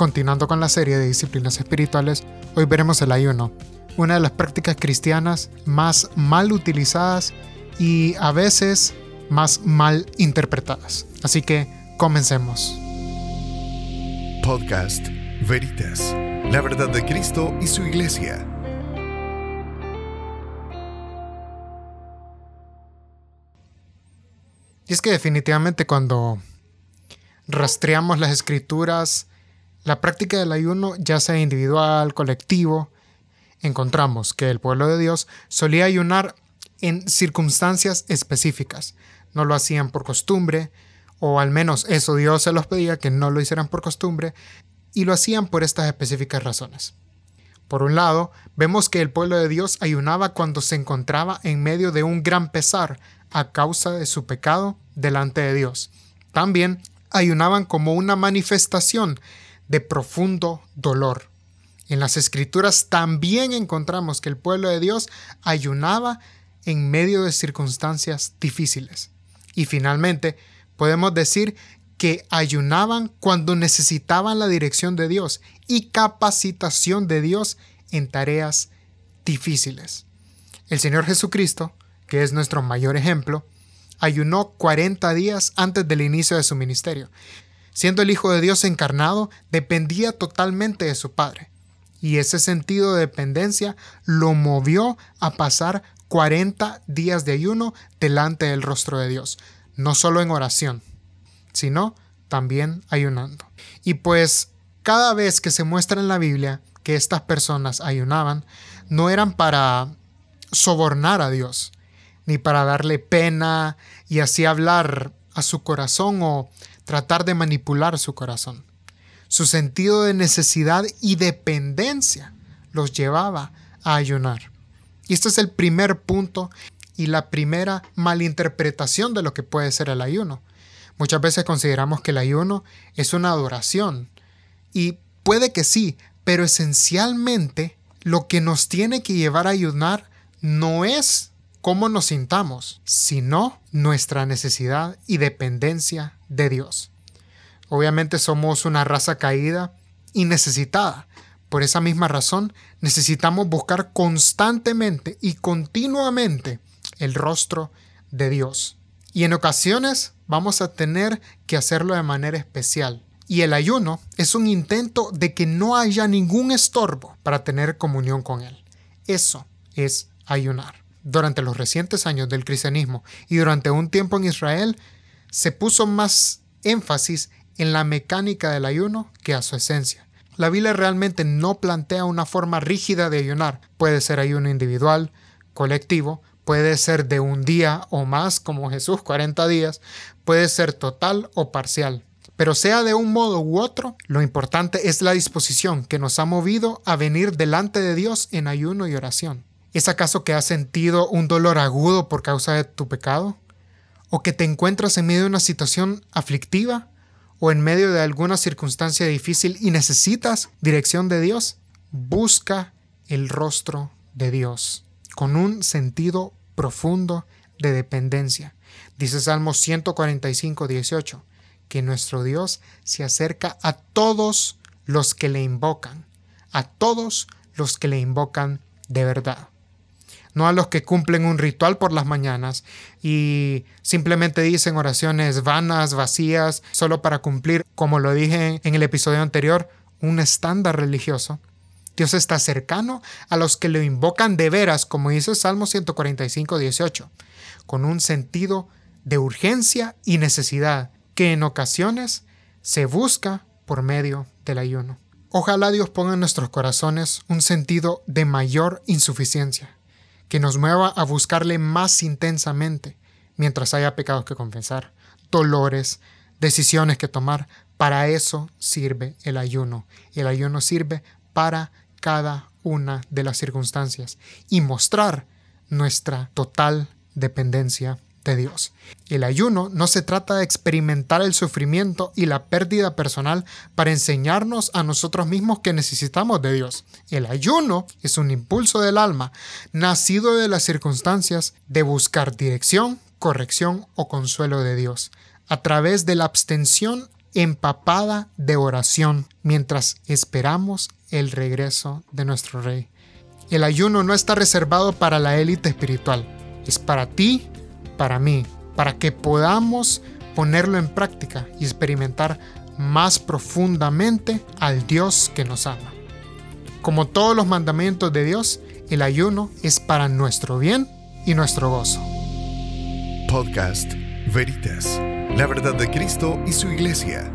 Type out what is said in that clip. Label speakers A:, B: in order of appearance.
A: Continuando con la serie de disciplinas espirituales, hoy veremos el ayuno, una de las prácticas cristianas más mal utilizadas y a veces más mal interpretadas. Así que comencemos.
B: Podcast Veritas, la verdad de Cristo y su iglesia.
A: Y es que definitivamente cuando rastreamos las escrituras, la práctica del ayuno, ya sea individual, colectivo, encontramos que el pueblo de Dios solía ayunar en circunstancias específicas. No lo hacían por costumbre, o al menos eso Dios se los pedía que no lo hicieran por costumbre, y lo hacían por estas específicas razones. Por un lado, vemos que el pueblo de Dios ayunaba cuando se encontraba en medio de un gran pesar a causa de su pecado delante de Dios. También ayunaban como una manifestación de profundo dolor. En las escrituras también encontramos que el pueblo de Dios ayunaba en medio de circunstancias difíciles. Y finalmente, podemos decir que ayunaban cuando necesitaban la dirección de Dios y capacitación de Dios en tareas difíciles. El Señor Jesucristo, que es nuestro mayor ejemplo, ayunó 40 días antes del inicio de su ministerio. Siendo el Hijo de Dios encarnado, dependía totalmente de su Padre. Y ese sentido de dependencia lo movió a pasar 40 días de ayuno delante del rostro de Dios, no solo en oración, sino también ayunando. Y pues cada vez que se muestra en la Biblia que estas personas ayunaban, no eran para sobornar a Dios, ni para darle pena y así hablar a su corazón o tratar de manipular su corazón. Su sentido de necesidad y dependencia los llevaba a ayunar. Y este es el primer punto y la primera malinterpretación de lo que puede ser el ayuno. Muchas veces consideramos que el ayuno es una adoración. Y puede que sí, pero esencialmente lo que nos tiene que llevar a ayunar no es cómo nos sintamos, sino nuestra necesidad y dependencia de Dios. Obviamente somos una raza caída y necesitada. Por esa misma razón, necesitamos buscar constantemente y continuamente el rostro de Dios. Y en ocasiones vamos a tener que hacerlo de manera especial. Y el ayuno es un intento de que no haya ningún estorbo para tener comunión con Él. Eso es ayunar. Durante los recientes años del cristianismo y durante un tiempo en Israel, se puso más énfasis en la mecánica del ayuno que a su esencia. La Biblia realmente no plantea una forma rígida de ayunar. Puede ser ayuno individual, colectivo, puede ser de un día o más, como Jesús, 40 días, puede ser total o parcial. Pero sea de un modo u otro, lo importante es la disposición que nos ha movido a venir delante de Dios en ayuno y oración. ¿Es acaso que has sentido un dolor agudo por causa de tu pecado? ¿O que te encuentras en medio de una situación aflictiva? ¿O en medio de alguna circunstancia difícil y necesitas dirección de Dios? Busca el rostro de Dios con un sentido profundo de dependencia. Dice Salmo 145, 18, que nuestro Dios se acerca a todos los que le invocan, a todos los que le invocan de verdad no a los que cumplen un ritual por las mañanas y simplemente dicen oraciones vanas, vacías, solo para cumplir, como lo dije en el episodio anterior, un estándar religioso. Dios está cercano a los que lo invocan de veras, como dice Salmo 145, 18, con un sentido de urgencia y necesidad que en ocasiones se busca por medio del ayuno. Ojalá Dios ponga en nuestros corazones un sentido de mayor insuficiencia, que nos mueva a buscarle más intensamente mientras haya pecados que confesar, dolores, decisiones que tomar. Para eso sirve el ayuno. El ayuno sirve para cada una de las circunstancias y mostrar nuestra total dependencia de Dios. El ayuno no se trata de experimentar el sufrimiento y la pérdida personal para enseñarnos a nosotros mismos que necesitamos de Dios. El ayuno es un impulso del alma, nacido de las circunstancias de buscar dirección, corrección o consuelo de Dios, a través de la abstención empapada de oración mientras esperamos el regreso de nuestro Rey. El ayuno no está reservado para la élite espiritual, es para ti, para mí, para que podamos ponerlo en práctica y experimentar más profundamente al Dios que nos ama. Como todos los mandamientos de Dios, el ayuno es para nuestro bien y nuestro gozo.
B: Podcast Veritas, la verdad de Cristo y su iglesia